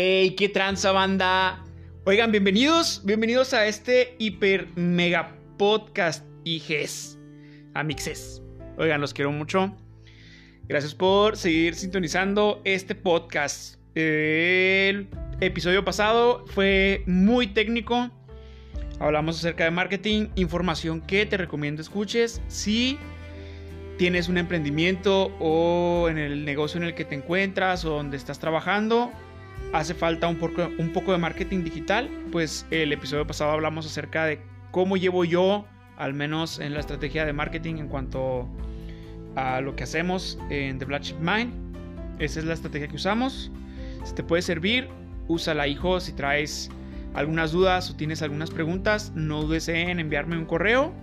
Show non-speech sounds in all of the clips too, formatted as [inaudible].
Hey, qué tranza banda. Oigan, bienvenidos, bienvenidos a este hiper mega podcast IGES, Amixes. Oigan, los quiero mucho. Gracias por seguir sintonizando este podcast. El episodio pasado fue muy técnico. Hablamos acerca de marketing, información que te recomiendo escuches si tienes un emprendimiento o en el negocio en el que te encuentras o donde estás trabajando hace falta un poco, de marketing digital, pues el episodio pasado hablamos acerca de cómo llevo yo, al menos en la estrategia de marketing en cuanto a lo que hacemos en The Black Sheep Mind. Esa es la estrategia que usamos. Si te puede servir, úsala, hijo. Si traes algunas dudas o tienes algunas preguntas, no dudes en enviarme un correo.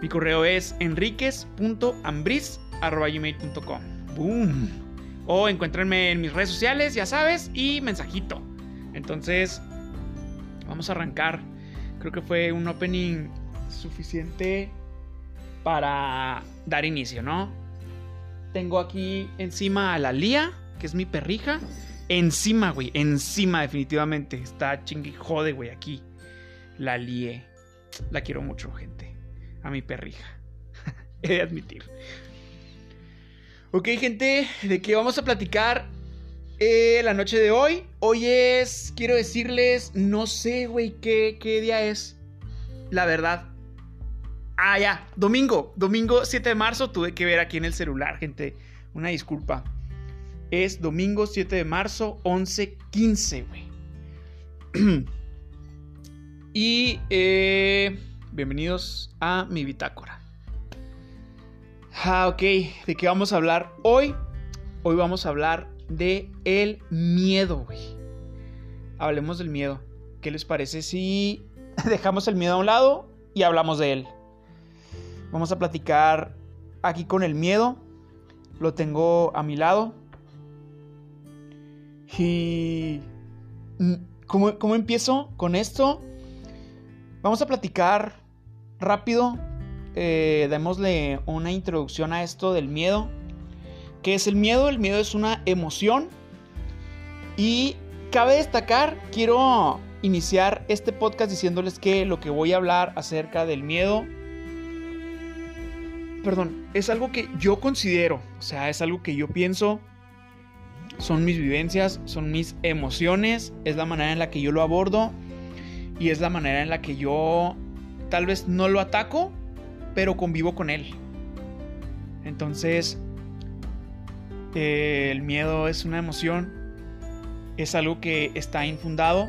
Mi correo es enriquez.ambris.gmail.com. ¡Boom! O encuéntrenme en mis redes sociales, ya sabes, y mensajito. Entonces, vamos a arrancar. Creo que fue un opening suficiente para dar inicio, ¿no? Tengo aquí encima a la Lía, que es mi perrija. Encima, güey, encima definitivamente. Está chingui jode, güey, aquí. La Lie. La quiero mucho, gente. A mi perrija. [laughs] He de admitir. Ok, gente, ¿de qué vamos a platicar eh, la noche de hoy? Hoy es, quiero decirles, no sé, güey, qué, qué día es. La verdad. Ah, ya, domingo, domingo 7 de marzo, tuve que ver aquí en el celular, gente. Una disculpa. Es domingo 7 de marzo, 11.15, güey. [clears throat] y eh, bienvenidos a mi bitácora. Ah, ok. ¿De qué vamos a hablar hoy? Hoy vamos a hablar de el miedo. Hablemos del miedo. ¿Qué les parece si [laughs] dejamos el miedo a un lado y hablamos de él? Vamos a platicar aquí con el miedo. Lo tengo a mi lado. Y... Mm, ¿Cómo, cómo empiezo con esto? Vamos a platicar rápido eh, démosle una introducción a esto del miedo. ¿Qué es el miedo? El miedo es una emoción. Y cabe destacar, quiero iniciar este podcast diciéndoles que lo que voy a hablar acerca del miedo, perdón, es algo que yo considero, o sea, es algo que yo pienso, son mis vivencias, son mis emociones, es la manera en la que yo lo abordo y es la manera en la que yo tal vez no lo ataco, pero convivo con él. Entonces, eh, el miedo es una emoción, es algo que está infundado,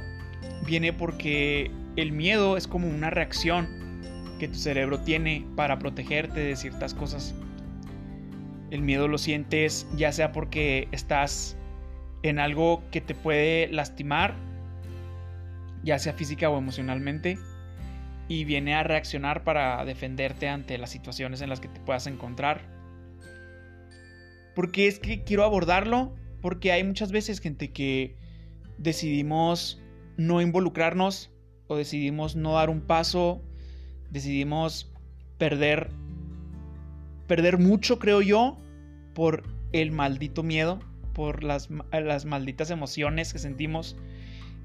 viene porque el miedo es como una reacción que tu cerebro tiene para protegerte de ciertas cosas. El miedo lo sientes ya sea porque estás en algo que te puede lastimar, ya sea física o emocionalmente, y viene a reaccionar para defenderte ante las situaciones en las que te puedas encontrar. Porque es que quiero abordarlo, porque hay muchas veces gente que decidimos no involucrarnos o decidimos no dar un paso, decidimos perder perder mucho, creo yo, por el maldito miedo, por las, las malditas emociones que sentimos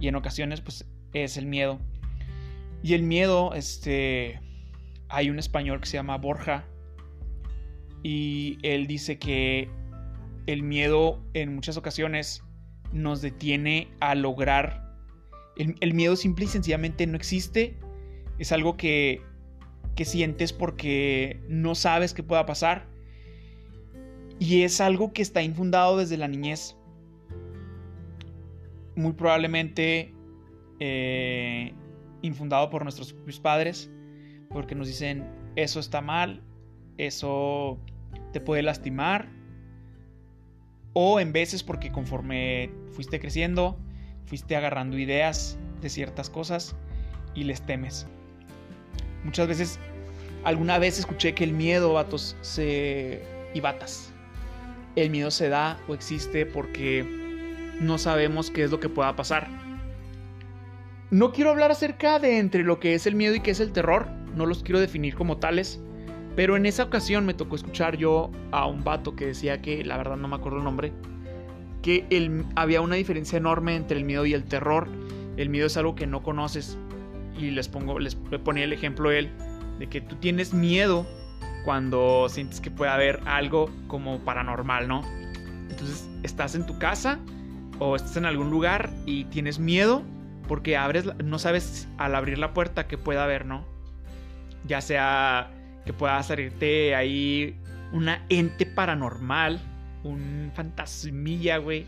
y en ocasiones pues es el miedo. Y el miedo, este, hay un español que se llama Borja y él dice que el miedo en muchas ocasiones nos detiene a lograr. El, miedo simple y sencillamente no existe. Es algo que, que sientes porque no sabes qué pueda pasar. Y es algo que está infundado desde la niñez. Muy probablemente eh, infundado por nuestros padres, porque nos dicen, eso está mal, eso te puede lastimar, o en veces porque conforme fuiste creciendo, fuiste agarrando ideas de ciertas cosas y les temes. Muchas veces, alguna vez escuché que el miedo, vatos, se... y batas. El miedo se da o existe porque no sabemos qué es lo que pueda pasar no quiero hablar acerca de entre lo que es el miedo y qué es el terror, no los quiero definir como tales, pero en esa ocasión me tocó escuchar yo a un vato que decía que, la verdad no me acuerdo el nombre, que el, había una diferencia enorme entre el miedo y el terror. El miedo es algo que no conoces. Y les pongo, les ponía el ejemplo él, de que tú tienes miedo cuando sientes que puede haber algo como paranormal, ¿no? Entonces estás en tu casa o estás en algún lugar y tienes miedo porque abres, no sabes al abrir la puerta que pueda haber, ¿no? Ya sea que pueda salirte ahí una ente paranormal, un fantasmilla, güey,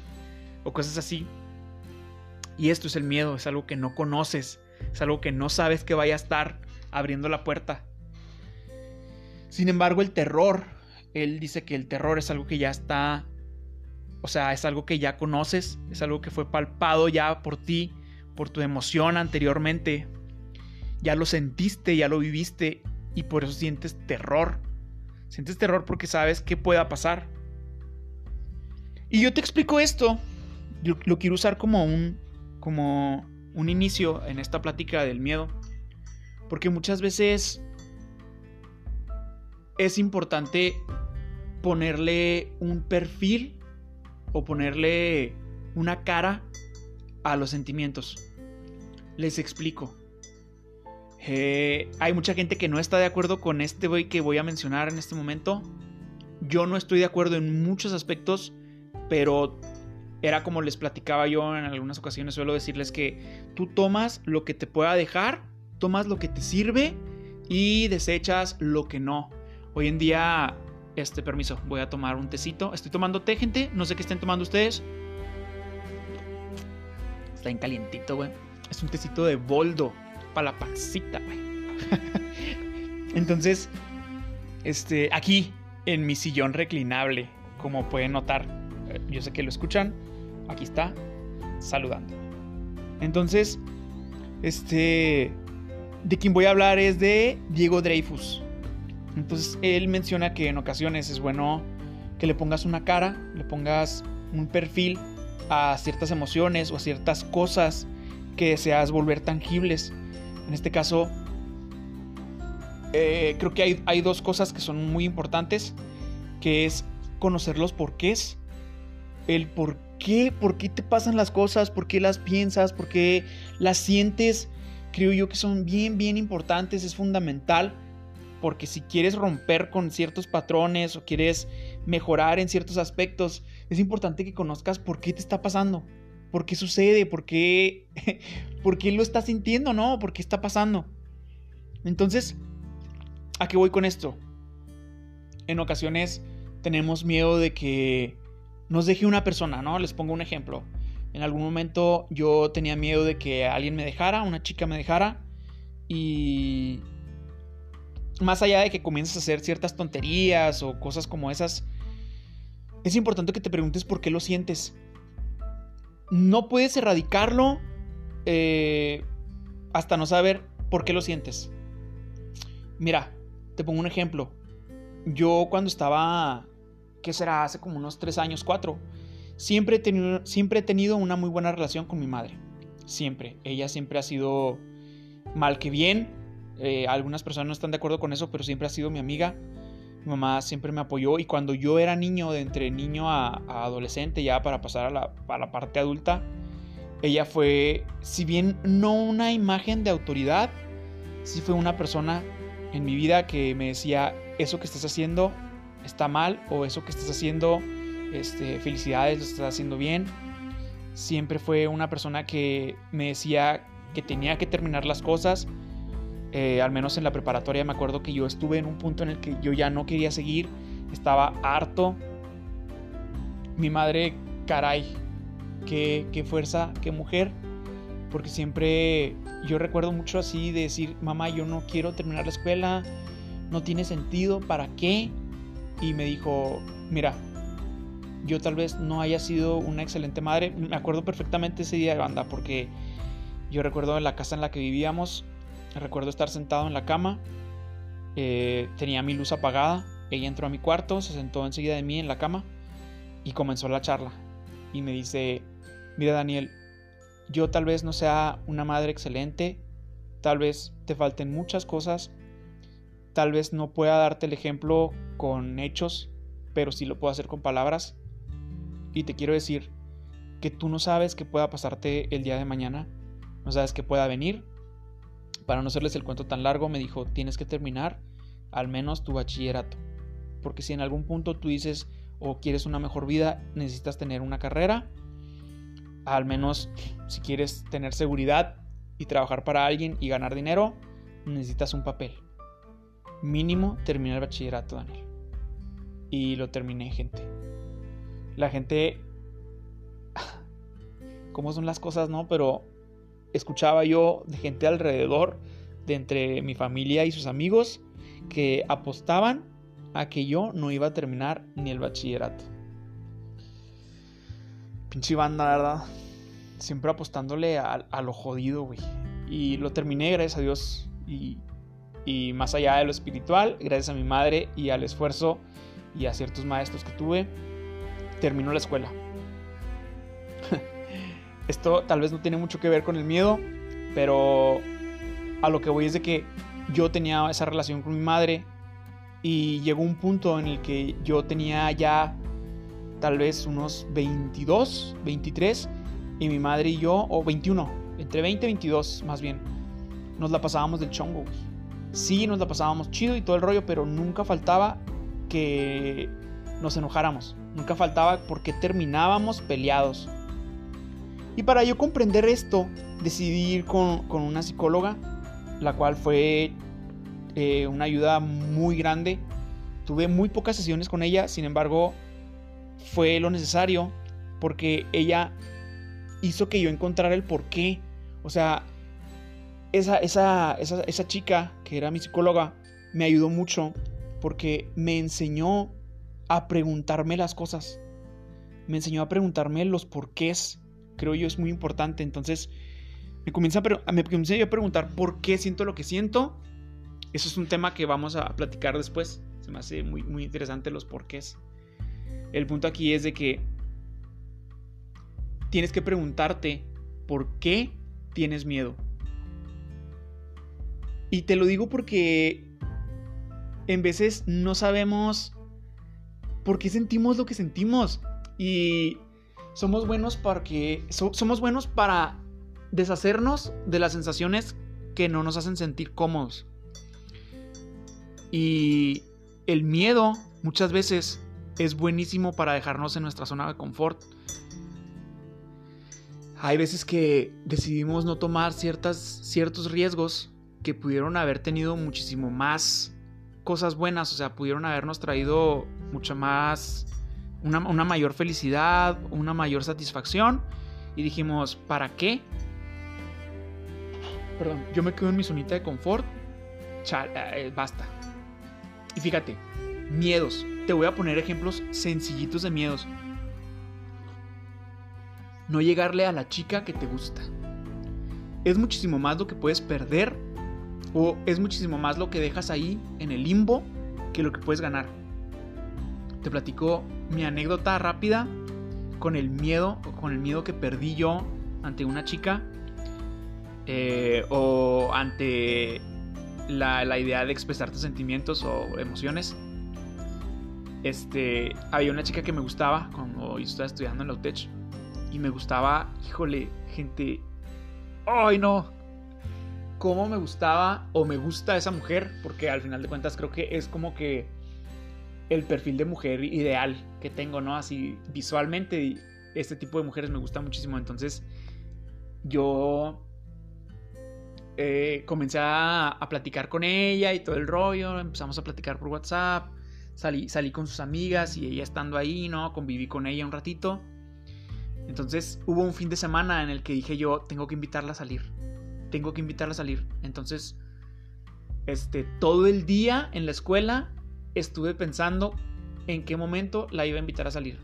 o cosas así. Y esto es el miedo, es algo que no conoces, es algo que no sabes que vaya a estar abriendo la puerta. Sin embargo, el terror, él dice que el terror es algo que ya está, o sea, es algo que ya conoces, es algo que fue palpado ya por ti, por tu emoción anteriormente. Ya lo sentiste, ya lo viviste y por eso sientes terror. Sientes terror porque sabes qué pueda pasar. Y yo te explico esto. Lo quiero usar como un como un inicio en esta plática del miedo. Porque muchas veces es importante ponerle un perfil o ponerle una cara a los sentimientos. Les explico. Eh, hay mucha gente que no está de acuerdo con este güey que voy a mencionar en este momento. Yo no estoy de acuerdo en muchos aspectos, pero era como les platicaba yo en algunas ocasiones, suelo decirles que tú tomas lo que te pueda dejar, tomas lo que te sirve y desechas lo que no. Hoy en día, este permiso, voy a tomar un tecito. Estoy tomando té, gente. No sé qué estén tomando ustedes. Está calientito, güey. Es un tecito de boldo para la pancita, güey. [laughs] Entonces, este, aquí en mi sillón reclinable, como pueden notar, eh, yo sé que lo escuchan. Aquí está, saludando. Entonces, este, de quien voy a hablar es de Diego Dreyfus. Entonces él menciona que en ocasiones es bueno que le pongas una cara, le pongas un perfil a ciertas emociones o a ciertas cosas que deseas volver tangibles. En este caso, eh, creo que hay, hay, dos cosas que son muy importantes, que es conocer los porqués, el por qué, por qué te pasan las cosas, por qué las piensas, por qué las sientes, creo yo que son bien, bien importantes, es fundamental porque si quieres romper con ciertos patrones o quieres mejorar en ciertos aspectos, es importante que conozcas por qué te está pasando, por qué sucede, por qué, [laughs] por qué lo estás sintiendo, ¿no? ¿Por qué está pasando? Entonces, ¿a qué voy con esto? En ocasiones tenemos miedo de que nos deje una persona, ¿no? Les pongo un ejemplo. En algún momento yo tenía miedo de que alguien me dejara, una chica me dejara y más allá de que comiences a hacer ciertas tonterías o cosas como esas, es importante que te preguntes por qué lo sientes. No puedes erradicarlo eh, hasta no saber por qué lo sientes. Mira, te pongo un ejemplo. Yo cuando estaba, ¿qué será? Hace como unos tres años, cuatro, siempre he, tenido, siempre he tenido una muy buena relación con mi madre. Siempre. Ella siempre ha sido mal que bien eh, algunas personas no están de acuerdo con eso, pero siempre ha sido mi amiga. Mi mamá siempre me apoyó y cuando yo era niño, de entre niño a, adolescente, ya para pasar a la, a la parte adulta, ella fue, si bien no una imagen de autoridad, sí fue una persona en mi vida que me decía, eso que estás haciendo está mal o eso que estás haciendo, este, felicidades, lo estás haciendo bien. Siempre fue una persona que me decía que tenía que terminar las cosas, eh, al menos en la preparatoria me acuerdo que yo estuve en un punto en el que yo ya no quería seguir, estaba harto. Mi madre, caray, qué, qué fuerza, qué mujer, porque siempre yo recuerdo mucho así de decir, mamá, yo no quiero terminar la escuela, no tiene sentido, ¿para qué? Y me dijo, mira, yo tal vez no haya sido una excelente madre. Me acuerdo perfectamente ese día de banda porque yo recuerdo en la casa en la que vivíamos, Recuerdo estar sentado en la cama, eh, tenía mi luz apagada, ella entró a mi cuarto, se sentó enseguida de mí en la cama y comenzó la charla. Y me dice, mira Daniel, yo tal vez no sea una madre excelente, tal vez te falten muchas cosas, tal vez no pueda darte el ejemplo con hechos, pero sí lo puedo hacer con palabras. Y te quiero decir que tú no sabes que pueda pasarte el día de mañana, no sabes que pueda venir. Para no hacerles el cuento tan largo, me dijo, tienes que terminar al menos tu bachillerato. Porque si en algún punto tú dices o quieres una mejor vida, necesitas tener una carrera. Al menos si quieres tener seguridad y trabajar para alguien y ganar dinero, necesitas un papel. Mínimo terminar el bachillerato, Daniel. Y lo terminé, gente. La gente... [laughs] ¿Cómo son las cosas, no? Pero escuchaba yo de gente alrededor, de entre mi familia y sus amigos, que apostaban a que yo no iba a terminar ni el bachillerato. Pinche banda, ¿verdad? Siempre apostándole a, lo jodido, güey. Y lo terminé, gracias a Dios. Y, y más allá de lo espiritual, gracias a mi madre y al esfuerzo y a ciertos maestros que tuve, terminó la escuela. Esto tal vez no tiene mucho que ver con el miedo, pero a lo que voy es de que yo tenía esa relación con mi madre y llegó un punto en el que yo tenía ya tal vez unos 22, 23 y mi madre y yo, o 21, entre 20 y 22 más bien, nos la pasábamos del chongo. Sí, nos la pasábamos chido y todo el rollo, pero nunca faltaba que nos enojáramos. Nunca faltaba porque terminábamos peleados. Y para yo comprender esto, decidí ir con, una psicóloga, la cual fue eh, una ayuda muy grande. Tuve muy pocas sesiones con ella, sin embargo, fue lo necesario porque ella hizo que yo encontrara el por qué. O sea, esa, esa, esa, esa chica que era mi psicóloga me ayudó mucho porque me enseñó a preguntarme las cosas. Me enseñó a preguntarme los porqués. Creo yo es muy importante. Entonces, me comienza a, me comencé a preguntar por qué siento lo que siento. Eso es un tema que vamos a platicar después. Se me hace muy, muy interesante los porqués. El punto aquí es de que tienes que preguntarte por qué tienes miedo. Y te lo digo porque en veces no sabemos por qué sentimos lo que sentimos. Y somos buenos porque somos buenos para deshacernos de las sensaciones que no nos hacen sentir cómodos. Y el miedo muchas veces es buenísimo para dejarnos en nuestra zona de confort. Hay veces que decidimos no tomar ciertas, ciertos riesgos que pudieron haber tenido muchísimo más cosas buenas, o sea, pudieron habernos traído mucha más, una, mayor felicidad, una mayor satisfacción. Y dijimos, ¿para qué? Perdón, yo me quedo en mi zonita de confort. Eh, basta. Y fíjate, miedos. Te voy a poner ejemplos sencillitos de miedos. No llegarle a la chica que te gusta. Es muchísimo más lo que puedes perder o es muchísimo más lo que dejas ahí en el limbo que lo que puedes ganar. Te platico mi anécdota rápida con el miedo, con el miedo que perdí yo ante una chica eh, o ante la, idea de expresar tus sentimientos o emociones. Este, había una chica que me gustaba cuando yo estaba estudiando en la UTECH y me gustaba, híjole, gente, ay no, cómo me gustaba o me gusta esa mujer, porque al final de cuentas creo que es como que el perfil de mujer ideal que tengo, ¿no? Así visualmente este tipo de mujeres me gusta muchísimo, entonces yo eh, comencé a, platicar con ella y todo el rollo, empezamos a platicar por WhatsApp, salí, salí con sus amigas y ella estando ahí, ¿no? Conviví con ella un ratito. Entonces hubo un fin de semana en el que dije yo, tengo que invitarla a salir tengo que invitarla a salir. Entonces, este, todo el día en la escuela estuve pensando en qué momento la iba a invitar a salir.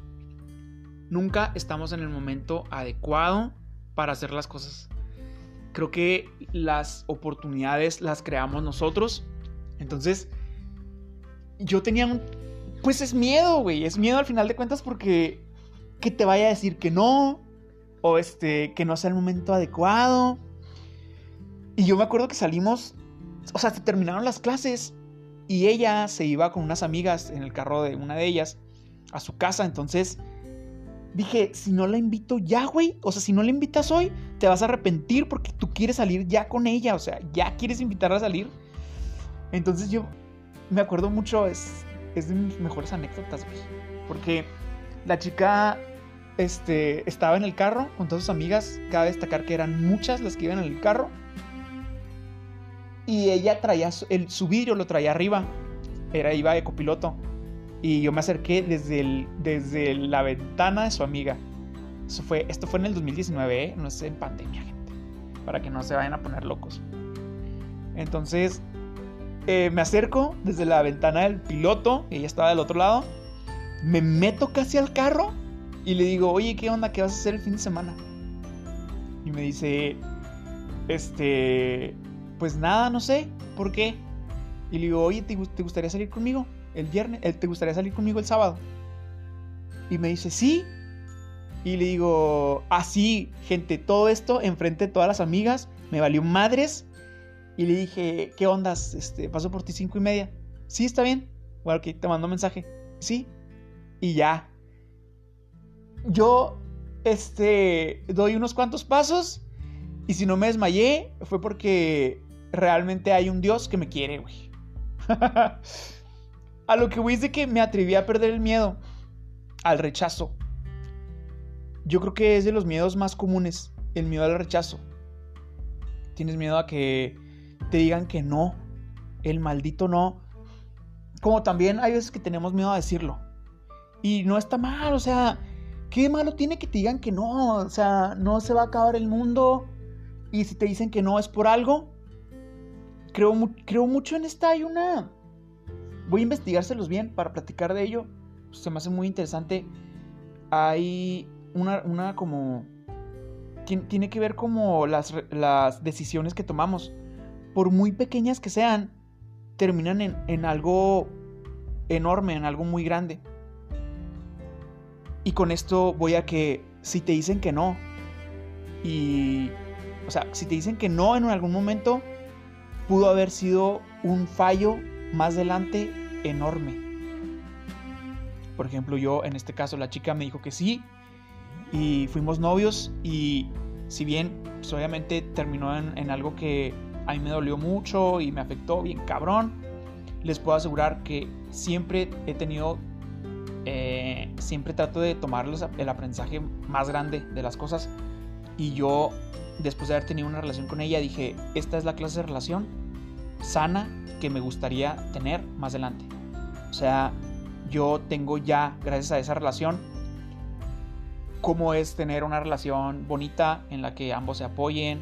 Nunca estamos en el momento adecuado para hacer las cosas. Creo que las oportunidades las creamos nosotros. Entonces, yo tenía un... Pues es miedo, güey. Es miedo al final de cuentas porque que te vaya a decir que no. O este, que no sea el momento adecuado. Y yo me acuerdo que salimos, o sea, se terminaron las clases y ella se iba con unas amigas en el carro de una de ellas a su casa, entonces dije, si no la invito ya, güey, o sea, si no la invitas hoy, te vas a arrepentir porque tú quieres salir ya con ella, o sea, ya quieres invitarla a salir. Entonces yo me acuerdo mucho, es, es de mis mejores anécdotas, güey, porque la chica este, estaba en el carro con todas sus amigas, cabe destacar que eran muchas las que iban en el carro. Y ella traía el, su vidrio, lo traía arriba. Era, iba de copiloto. Y yo me acerqué desde, desde la ventana de su amiga. Eso fue, esto fue en el 2019, ¿eh? no es en pandemia, gente. Para que no se vayan a poner locos. Entonces, eh, me acerco desde la ventana del piloto. Ella estaba del otro lado. Me meto casi al carro y le digo, oye, ¿qué onda? ¿Qué vas a hacer el fin de semana? Y me dice, este, pues nada, no sé, ¿por qué? Y le digo, oye, ¿te, gustaría salir conmigo el viernes? Eh, ¿Te gustaría salir conmigo el sábado? Y me dice, sí. Y le digo, así, ah, gente, todo esto enfrente de todas las amigas, me valió madres. Y le dije, ¿qué ondas? Este, paso por ti cinco y media. Sí, está bien. Bueno, ok, te mando mensaje. Sí. Y ya. Yo, este, doy unos cuantos pasos. Y si no me desmayé, fue porque realmente hay un Dios que me quiere, güey. [laughs] a lo que voy es de que me atreví a perder el miedo al rechazo. Yo creo que es de los miedos más comunes, el miedo al rechazo. Tienes miedo a que te digan que no, el maldito no. Como también hay veces que tenemos miedo a decirlo. Y no está mal, o sea, ¿qué malo tiene que te digan que no? O sea, no se va a acabar el mundo. Y si te dicen que no es por algo, creo, creo mucho en esta. Hay una. Voy a investigárselos bien para platicar de ello. Se me hace muy interesante. Hay una, una como. Tiene que ver como las, las decisiones que tomamos. Por muy pequeñas que sean, terminan en, en algo enorme, en algo muy grande. Y con esto voy a que si te dicen que no, y, o sea, si te dicen que no en algún momento, pudo haber sido un fallo más adelante enorme. Por ejemplo, yo en este caso la chica me dijo que sí y fuimos novios y si bien pues, obviamente terminó en, algo que a mí me dolió mucho y me afectó bien cabrón, les puedo asegurar que siempre he tenido, eh, siempre trato de tomarles el aprendizaje más grande de las cosas y yo después de haber tenido una relación con ella, dije, esta es la clase de relación sana que me gustaría tener más adelante. O sea, yo tengo ya, gracias a esa relación, cómo es tener una relación bonita en la que ambos se apoyen,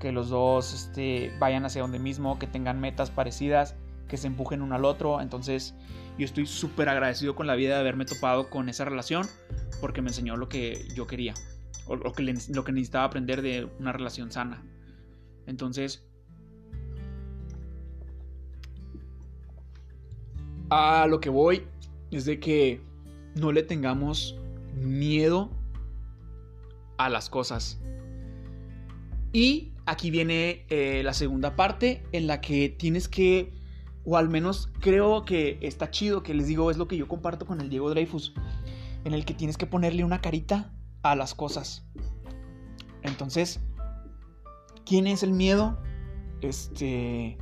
que los dos este, vayan hacia donde mismo, que tengan metas parecidas, que se empujen uno al otro. Entonces, yo estoy súper agradecido con la vida de haberme topado con esa relación porque me enseñó lo que yo quería o lo que, lo que necesitaba aprender de una relación sana. Entonces, a lo que voy es de que no le tengamos miedo a las cosas. Y aquí viene eh, la segunda parte en la que tienes que, o al menos creo que está chido, que les digo, es lo que yo comparto con el Diego Dreyfus, en el que tienes que ponerle una carita a las cosas. Entonces, ¿quién es el miedo? Este,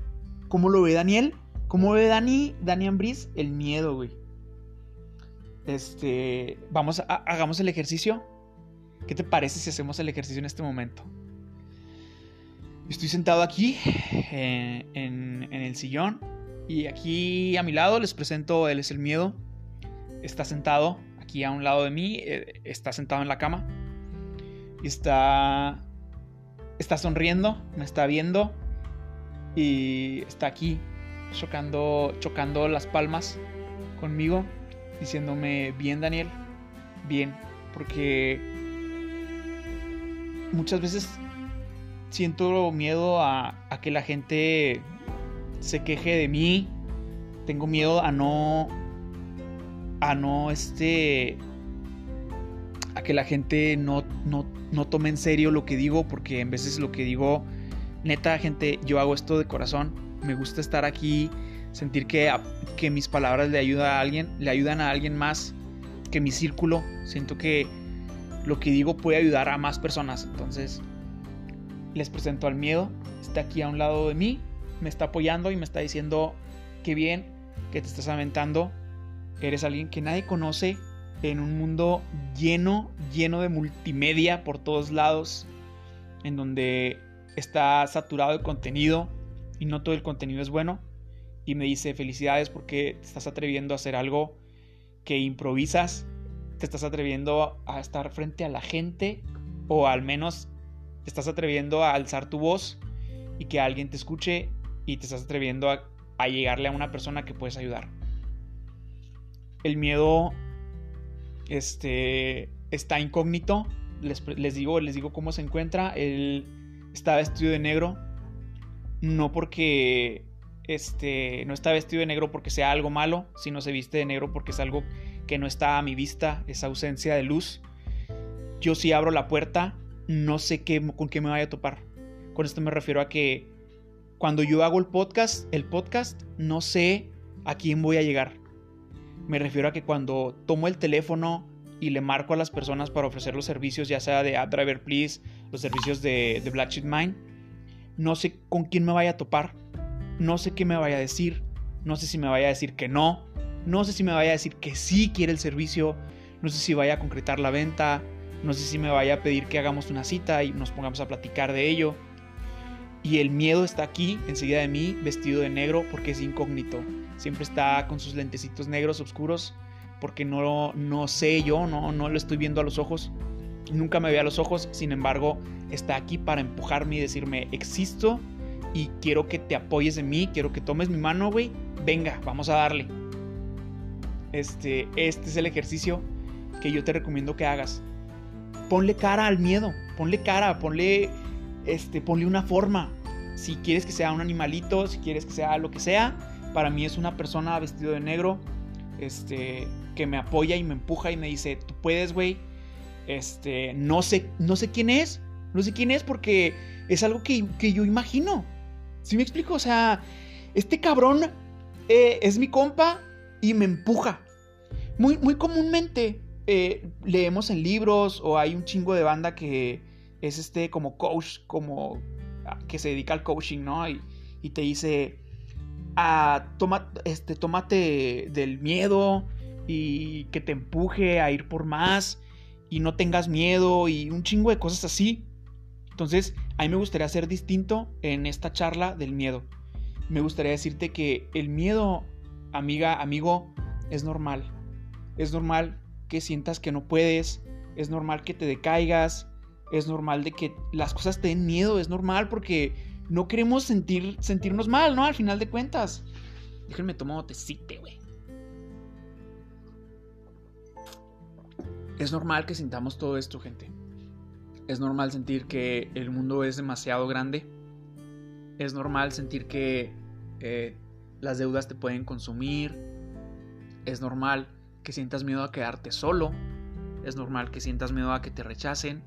¿cómo lo ve Daniel? ¿Cómo ve Dani, Dani Ambris? El miedo, güey. Este, vamos, a, hagamos el ejercicio. ¿Qué te parece si hacemos el ejercicio en este momento? Estoy sentado aquí eh, en, en, el sillón y aquí a mi lado les presento, él es el miedo. Está sentado aquí a un lado de mí, eh, está sentado en la cama está está sonriendo, me está viendo y está aquí chocando chocando las palmas conmigo diciéndome bien Daniel, bien, porque muchas veces siento miedo a, a que la gente se queje de mí, tengo miedo a no a no este a que la gente no, no, no tome en serio lo que digo, porque en veces lo que digo, neta, gente, yo hago esto de corazón, me gusta estar aquí, sentir que, que mis palabras le ayudan a alguien, le ayudan a alguien más que mi círculo, siento que lo que digo puede ayudar a más personas. Entonces, les presento al miedo. Está aquí a un lado de mí, me está apoyando y me está diciendo que bien, que te estás aventando. Eres alguien que nadie conoce en un mundo lleno, lleno de multimedia por todos lados, en donde está saturado de contenido y no todo el contenido es bueno. Y me dice felicidades porque te estás atreviendo a hacer algo que improvisas, te estás atreviendo a estar frente a la gente o al menos te estás atreviendo a alzar tu voz y que alguien te escuche y te estás atreviendo a, llegarle a una persona que puedes ayudar. El miedo este, está incógnito. Les, les, digo, les digo cómo se encuentra. Él está vestido de negro. No porque este, no está vestido de negro porque sea algo malo, sino se viste de negro porque es algo que no está a mi vista, esa ausencia de luz. Yo si abro la puerta, no sé qué, con qué me vaya a topar. Con esto me refiero a que cuando yo hago el podcast, el podcast, no sé a quién voy a llegar. Me refiero a que cuando tomo el teléfono y le marco a las personas para ofrecer los servicios, ya sea de AppDriver Please, los servicios de, de Black Sheet Mine, no sé con quién me vaya a topar, no sé qué me vaya a decir, no sé si me vaya a decir que no, no sé si me vaya a decir que sí quiere el servicio, no sé si vaya a concretar la venta, no sé si me vaya a pedir que hagamos una cita y nos pongamos a platicar de ello. Y el miedo está aquí, enseguida de mí, vestido de negro porque es incógnito. Siempre está con sus lentecitos negros oscuros porque no, no sé yo, no, no lo estoy viendo a los ojos. Nunca me ve a los ojos, sin embargo, está aquí para empujarme y decirme, existo y quiero que te apoyes en mí, quiero que tomes mi mano, güey. Venga, vamos a darle. Este, este es el ejercicio que yo te recomiendo que hagas ponle cara al miedo, ponle cara, ponle, este, ponle una forma. Si quieres que sea un animalito, si quieres que sea lo que sea, para mí es una persona vestido de negro, este, que me apoya y me empuja y me dice, tú puedes, güey. Este, no sé, no sé quién es, no sé quién es porque es algo que, yo imagino. ¿Sí me explico? O sea, este cabrón eh, es mi compa y me empuja. Muy, muy comúnmente eh, leemos en libros o hay un chingo de banda que es este como coach, como ah, que se dedica al coaching, ¿no? Y, te dice, ah, toma, este, tómate del miedo y que te empuje a ir por más y no tengas miedo y un chingo de cosas así. Entonces, a mí me gustaría ser distinto en esta charla del miedo. Me gustaría decirte que el miedo, amiga, amigo, es normal. Es normal que sientas que no puedes, es normal que te decaigas, es normal de que las cosas te den miedo, es normal porque no queremos sentir, sentirnos mal, ¿no? Al final de cuentas. Déjenme tomar tecite, güey. Es normal que sintamos todo esto, gente. Es normal sentir que el mundo es demasiado grande. Es normal sentir que eh, las deudas te pueden consumir. Es normal que sientas miedo a quedarte solo. Es normal que sientas miedo a que te rechacen.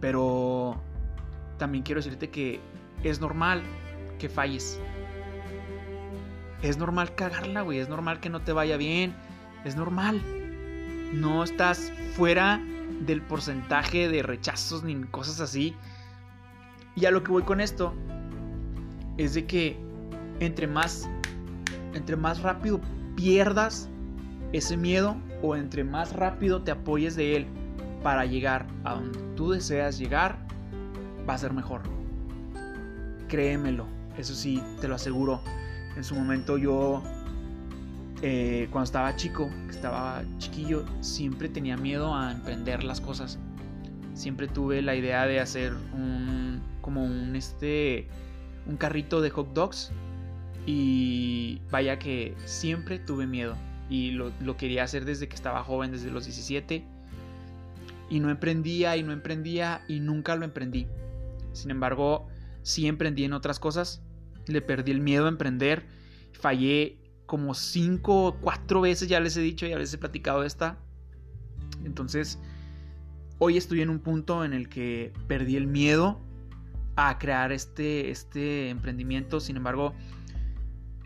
Pero también quiero decirte que es normal que falles. Es normal cagarla, güey. Es normal que no te vaya bien. Es normal. No estás fuera del porcentaje de rechazos ni cosas así. Y a lo que voy con esto es de que entre más entre más rápido pierdas ese miedo o entre más rápido te apoyes de él para llegar a donde tú deseas llegar, va a ser mejor. Créemelo, eso sí, te lo aseguro. En su momento yo, eh, cuando estaba chico, estaba chiquillo, siempre tenía miedo a emprender las cosas. Siempre tuve la idea de hacer un, como un, este, un carrito de hot dogs. Y vaya que siempre tuve miedo y lo, quería hacer desde que estaba joven, desde los 17. Y no emprendía y no emprendía y nunca lo emprendí. Sin embargo, sí emprendí en otras cosas. Le perdí el miedo a emprender. Fallé como 5 o 4 veces, ya les he dicho, ya les he platicado esta. Entonces, hoy estoy en un punto en el que perdí el miedo a crear este, este emprendimiento. Sin embargo,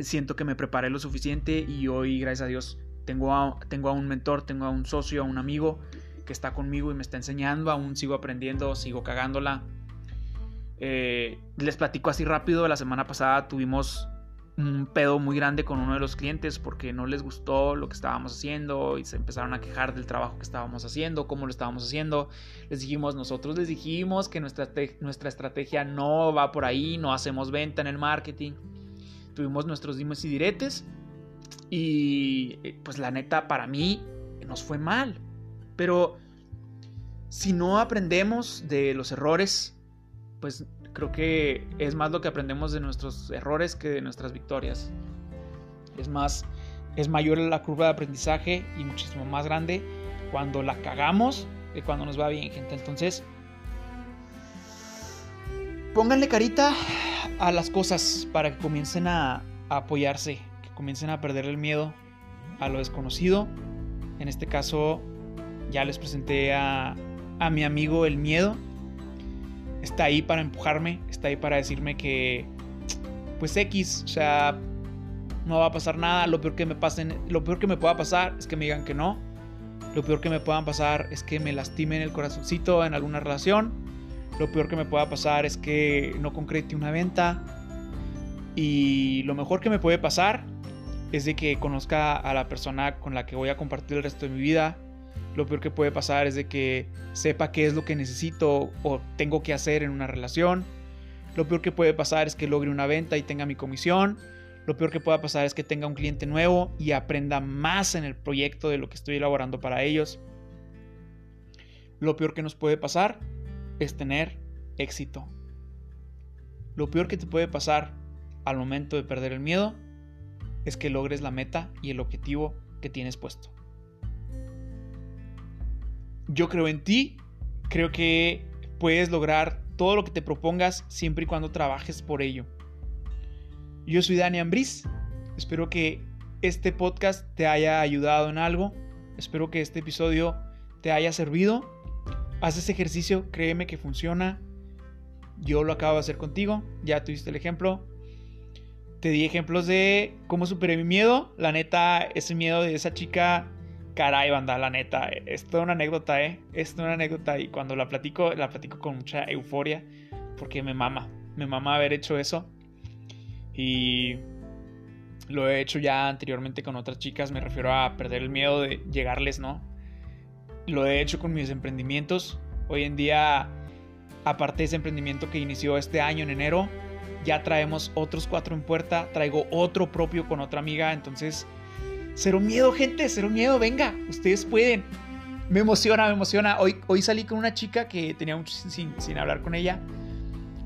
siento que me preparé lo suficiente y hoy, gracias a Dios, tengo a, tengo a un mentor, tengo a un socio, a un amigo que está conmigo y me está enseñando, aún sigo aprendiendo, sigo cagándola. Eh, les platico así rápido, la semana pasada tuvimos un pedo muy grande con uno de los clientes porque no les gustó lo que estábamos haciendo y se empezaron a quejar del trabajo que estábamos haciendo, cómo lo estábamos haciendo. Les dijimos, nosotros les dijimos que nuestra, nuestra estrategia no va por ahí, no hacemos venta en el marketing. Tuvimos nuestros dimes y diretes y eh, pues la neta para mí nos fue mal. Pero si no aprendemos de los errores, pues Creo que es más lo que aprendemos de nuestros errores que de nuestras victorias. Es más, es mayor la curva de aprendizaje y muchísimo más grande cuando la cagamos que cuando nos va bien, gente. Entonces, pónganle carita a las cosas para que comiencen a, apoyarse, que comiencen a perder el miedo a lo desconocido. En este caso, ya les presenté a, a mi amigo el miedo está ahí para empujarme, está ahí para decirme que, pues X, o sea, no va a pasar nada, lo peor que me pasen, lo peor que me pueda pasar es que me digan que no, lo peor que me puedan pasar es que me lastimen el corazoncito en alguna relación, lo peor que me pueda pasar es que no concrete una venta. Y lo mejor que me puede pasar es de que conozca a la persona con la que voy a compartir el resto de mi vida, lo peor que puede pasar es de que sepa qué es lo que necesito o tengo que hacer en una relación. Lo peor que puede pasar es que logre una venta y tenga mi comisión. Lo peor que pueda pasar es que tenga un cliente nuevo y aprenda más en el proyecto de lo que estoy elaborando para ellos. Lo peor que nos puede pasar es tener éxito. Lo peor que te puede pasar al momento de perder el miedo es que logres la meta y el objetivo que tienes puesto yo creo en ti, creo que puedes lograr todo lo que te propongas siempre y cuando trabajes por ello. Yo soy Dani Ambris, espero que este podcast te haya ayudado en algo, espero que este episodio te haya servido. Haz ese ejercicio, créeme que funciona. Yo lo acabo de hacer contigo, ya tuviste el ejemplo. Te di ejemplos de cómo superé mi miedo. La neta, ese miedo de esa chica Caray, banda, la neta, es toda una anécdota, ¿eh? Es toda una anécdota y cuando la platico, la platico con mucha euforia porque me mama, me mama haber hecho eso. Y lo he hecho ya anteriormente con otras chicas, me refiero a perder el miedo de llegarles, ¿no? Lo he hecho con mis emprendimientos. Hoy en día, aparte de ese emprendimiento que inició este año en enero, ya traemos otros cuatro en puerta, traigo otro propio con otra amiga, entonces Cero miedo, gente, cero miedo, venga, ustedes pueden. Me emociona, me emociona. Hoy, hoy salí con una chica que tenía mucho sin, sin hablar con ella.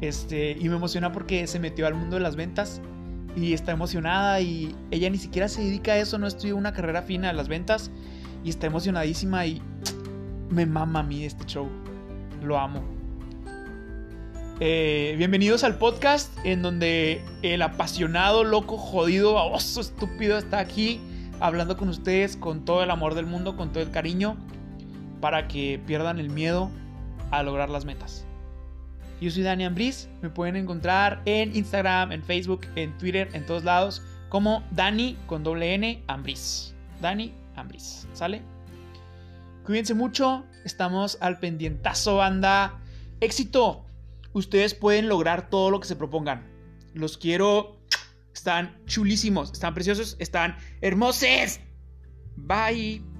Este, y me emociona porque se metió al mundo de las ventas y está emocionada y ella ni siquiera se dedica a eso, no estudió una carrera fina de las ventas y está emocionadísima y me mama a mí este show. Lo amo. Eh, bienvenidos al podcast en donde el apasionado, loco, jodido, baboso, estúpido está aquí hablando con ustedes con todo el amor del mundo, con todo el cariño, para que pierdan el miedo a lograr las metas. Yo soy Dani Ambris, me pueden encontrar en Instagram, en Facebook, en Twitter, en todos lados, como Dani con doble N Ambris. Dani Ambris, ¿sale? Cuídense mucho, estamos al pendientazo, banda. Éxito, ustedes pueden lograr todo lo que se propongan. Los quiero están chulísimos, están preciosos, están hermosos. Bye.